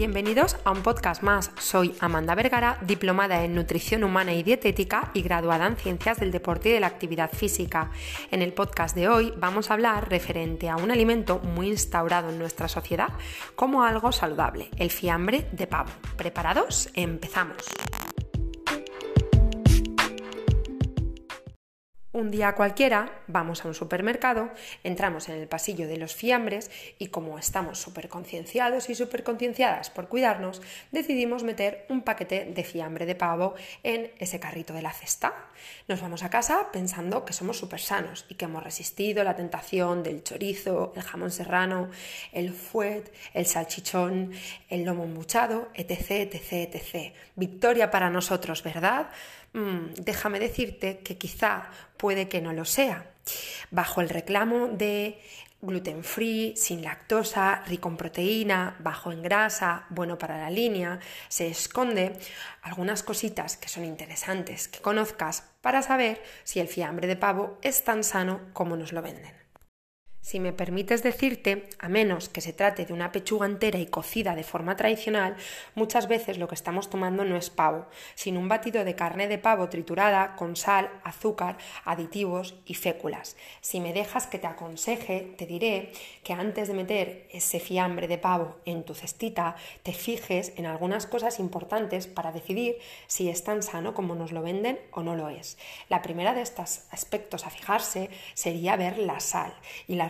Bienvenidos a un podcast más. Soy Amanda Vergara, diplomada en nutrición humana y dietética y graduada en ciencias del deporte y de la actividad física. En el podcast de hoy vamos a hablar referente a un alimento muy instaurado en nuestra sociedad como algo saludable, el fiambre de pavo. ¿Preparados? Empezamos. Un día cualquiera vamos a un supermercado, entramos en el pasillo de los fiambres y como estamos súper concienciados y súper concienciadas por cuidarnos, decidimos meter un paquete de fiambre de pavo en ese carrito de la cesta. Nos vamos a casa pensando que somos súper sanos y que hemos resistido la tentación del chorizo, el jamón serrano, el fuet, el salchichón, el lomo embuchado, etc, etc, etc. Victoria para nosotros, ¿verdad? Mm, déjame decirte que quizá puede que no lo sea. Bajo el reclamo de gluten free, sin lactosa, rico en proteína, bajo en grasa, bueno para la línea, se esconde algunas cositas que son interesantes que conozcas para saber si el fiambre de pavo es tan sano como nos lo venden. Si me permites decirte, a menos que se trate de una pechuga entera y cocida de forma tradicional, muchas veces lo que estamos tomando no es pavo, sino un batido de carne de pavo triturada con sal, azúcar, aditivos y féculas. Si me dejas que te aconseje, te diré que antes de meter ese fiambre de pavo en tu cestita, te fijes en algunas cosas importantes para decidir si es tan sano como nos lo venden o no lo es. La primera de estos aspectos a fijarse sería ver la sal y la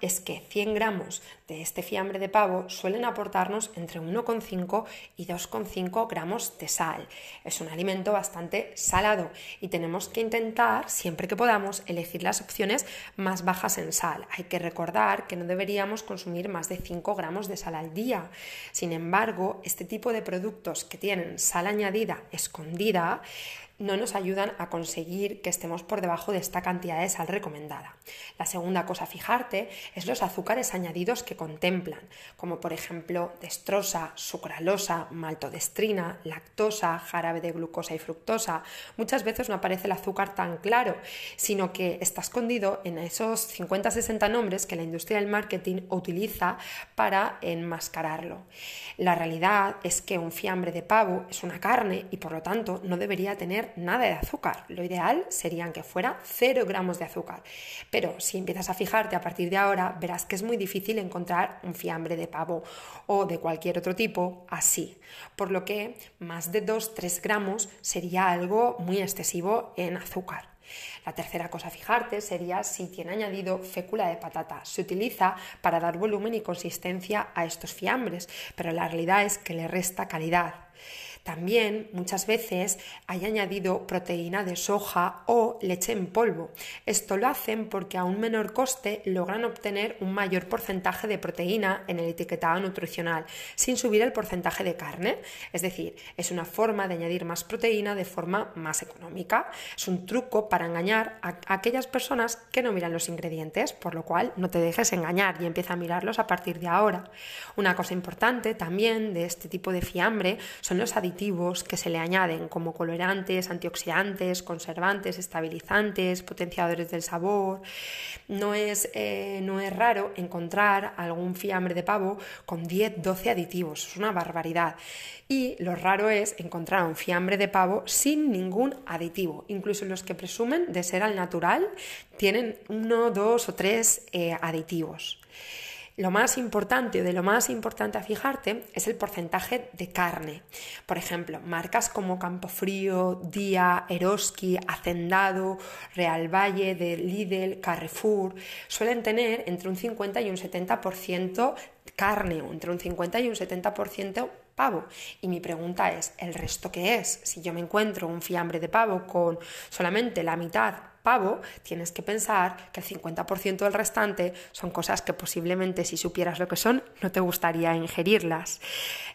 es que 100 gramos de este fiambre de pavo suelen aportarnos entre 1,5 y 2,5 gramos de sal. Es un alimento bastante salado y tenemos que intentar, siempre que podamos, elegir las opciones más bajas en sal. Hay que recordar que no deberíamos consumir más de 5 gramos de sal al día. Sin embargo, este tipo de productos que tienen sal añadida escondida no nos ayudan a conseguir que estemos por debajo de esta cantidad de sal recomendada. La segunda cosa a fijarte es los azúcares añadidos que contemplan, como por ejemplo destrosa, sucralosa, maltodestrina, lactosa, jarabe de glucosa y fructosa. Muchas veces no aparece el azúcar tan claro, sino que está escondido en esos 50-60 nombres que la industria del marketing utiliza para enmascararlo. La realidad es que un fiambre de pavo es una carne y por lo tanto no debería tener nada de azúcar. Lo ideal serían que fuera 0 gramos de azúcar. Pero si empiezas a fijarte a partir de ahora, verás que es muy difícil encontrar un fiambre de pavo o de cualquier otro tipo así. Por lo que más de 2-3 gramos sería algo muy excesivo en azúcar. La tercera cosa a fijarte sería si tiene añadido fécula de patata. Se utiliza para dar volumen y consistencia a estos fiambres, pero la realidad es que le resta calidad. También muchas veces hay añadido proteína de soja o leche en polvo. Esto lo hacen porque a un menor coste logran obtener un mayor porcentaje de proteína en el etiquetado nutricional sin subir el porcentaje de carne. Es decir, es una forma de añadir más proteína de forma más económica. Es un truco para engañar a aquellas personas que no miran los ingredientes, por lo cual no te dejes engañar y empieza a mirarlos a partir de ahora. Una cosa importante también de este tipo de fiambre son los aditivos que se le añaden como colorantes, antioxidantes, conservantes, estabilizantes, potenciadores del sabor. No es, eh, no es raro encontrar algún fiambre de pavo con 10-12 aditivos, es una barbaridad. Y lo raro es encontrar un fiambre de pavo sin ningún aditivo. Incluso los que presumen de ser al natural tienen uno, dos o tres eh, aditivos. Lo más importante, de lo más importante a fijarte, es el porcentaje de carne. Por ejemplo, marcas como Campofrío, Día, Eroski, Hacendado, Real Valle, de Lidl, Carrefour, suelen tener entre un 50 y un 70% carne, o entre un 50 y un 70% pavo. Y mi pregunta es, ¿el resto qué es? Si yo me encuentro un fiambre de pavo con solamente la mitad pavo, tienes que pensar que el 50% del restante son cosas que posiblemente si supieras lo que son no te gustaría ingerirlas.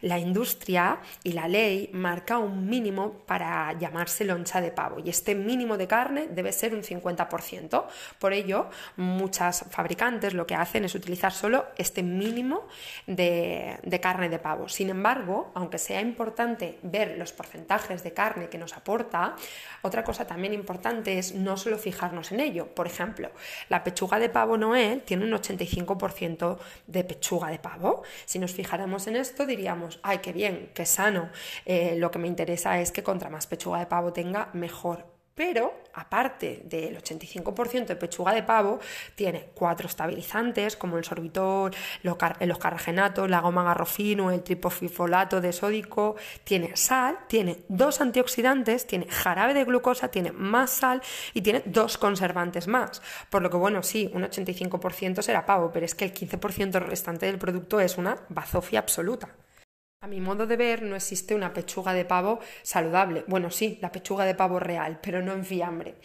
La industria y la ley marca un mínimo para llamarse loncha de pavo y este mínimo de carne debe ser un 50%. Por ello, muchas fabricantes lo que hacen es utilizar solo este mínimo de, de carne de pavo. Sin embargo, aunque sea importante ver los porcentajes de carne que nos aporta, otra cosa también importante es no solo fijarnos en ello. Por ejemplo, la pechuga de pavo Noel tiene un 85% de pechuga de pavo. Si nos fijáramos en esto, diríamos, ay, qué bien, qué sano. Eh, lo que me interesa es que contra más pechuga de pavo tenga, mejor pero aparte del 85% de pechuga de pavo, tiene cuatro estabilizantes como el sorbitol, los, carragenatos, la goma garrofino, el tripofifolato de sódico, tiene sal, tiene dos antioxidantes, tiene jarabe de glucosa, tiene más sal y tiene dos conservantes más. Por lo que, bueno, sí, un 85% será pavo, pero es que el 15% restante del producto es una bazofia absoluta. A mi modo de ver, no existe una pechuga de pavo saludable. Bueno, sí, la pechuga de pavo real, pero no en fiambre.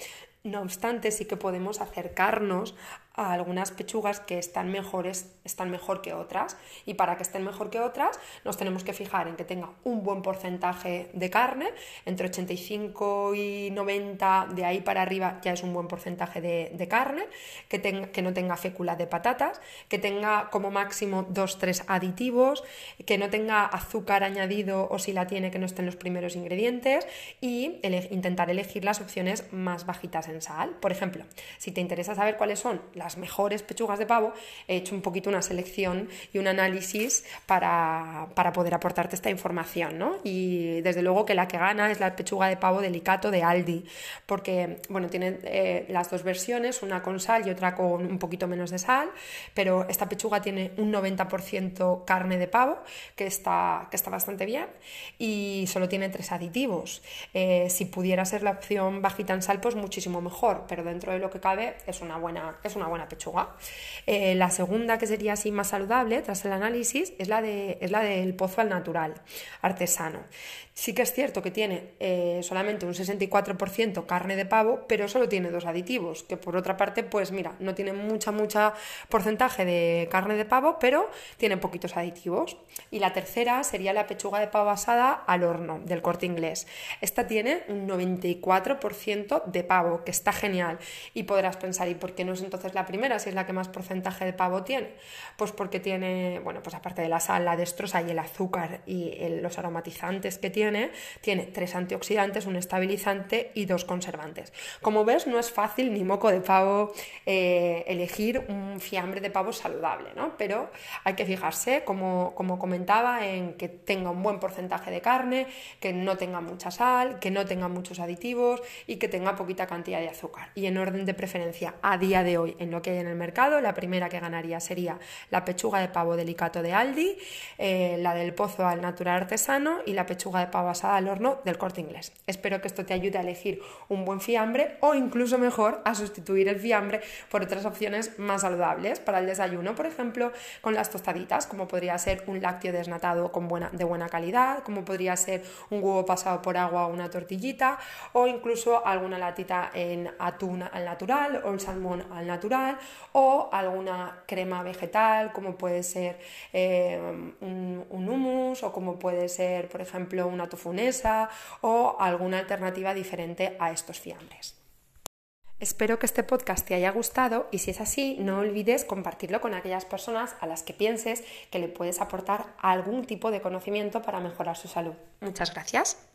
No obstante, sí que podemos acercarnos a algunas pechugas que están mejores, están mejor que otras. Y para que estén mejor que otras, nos tenemos que fijar en que tenga un buen porcentaje de carne, entre 85 y 90, de ahí para arriba ya es un buen porcentaje de, carne, que, tenga, que no tenga fécula de patatas, que tenga como máximo 2-3 aditivos, que no tenga azúcar añadido o si la tiene que no estén los primeros ingredientes. Y intentar elegir las opciones más bajitas en sal. Por ejemplo, si te interesa saber cuáles son las mejores pechugas de pavo, he hecho un poquito una selección y un análisis para, poder aportarte esta información, ¿no? Y desde luego que la que gana es la pechuga de pavo delicato de Aldi, porque, bueno, tiene eh, las dos versiones, una con sal y otra con un poquito menos de sal, pero esta pechuga tiene un 90% carne de pavo, que está, que está bastante bien, y solo tiene tres aditivos. Eh, si pudiera ser la opción bajita en sal, pues muchísimo mejor, pero dentro de lo que cabe es una buena, es una buena pechuga. Eh, la segunda, que sería así más saludable, tras el análisis, es la, de, es la del pozo al natural, artesano. Sí que es cierto que tiene eh, solamente un 64% carne de pavo, pero solo tiene dos aditivos, que por otra parte, pues mira, no tiene mucha, mucha porcentaje de carne de pavo, pero tiene poquitos aditivos. Y la tercera sería la pechuga de pavo asada al horno del corte inglés. Esta tiene un 94% de pavo, que está genial. Y podrás pensar, ¿y por qué no es entonces la primera si es la que más porcentaje de pavo tiene? Pues porque tiene, bueno, pues aparte de la sal, la destroza y el azúcar y los aromatizantes que tiene, tiene, tres antioxidantes, un estabilizante y dos conservantes. Como ves, no es fácil ni moco de pavo eh, elegir un fiambre de pavo saludable, ¿no? Pero hay que fijarse, como, como comentaba, en que tenga un buen porcentaje de carne, que no tenga mucha sal, que no tenga muchos aditivos y que tenga poquita cantidad de azúcar. Y en orden de preferencia, a día de hoy, en lo que hay en el mercado, la primera que ganaría sería la pechuga de pavo delicato de Aldi, eh, la del pozo al natural artesano y la pechuga de pavo basada al horno del corte inglés. Espero que esto te ayude a elegir un buen fiambre o incluso mejor a sustituir el fiambre por otras opciones más saludables para el desayuno, por ejemplo, con las tostaditas, como podría ser un lácteo desnatado con buena, de buena calidad, como podría ser un huevo pasado por agua o una tortillita, o incluso alguna latita en atún al natural o el salmón al o alguna crema vegetal, como puede ser eh, un, un hummus o como puede ser, por ejemplo, una tofunesa o alguna alternativa diferente a estos fiambres. Espero que este podcast te haya gustado y si es así, no olvides compartirlo con aquellas personas a las que pienses que le puedes aportar algún tipo de conocimiento para mejorar su salud. Muchas gracias.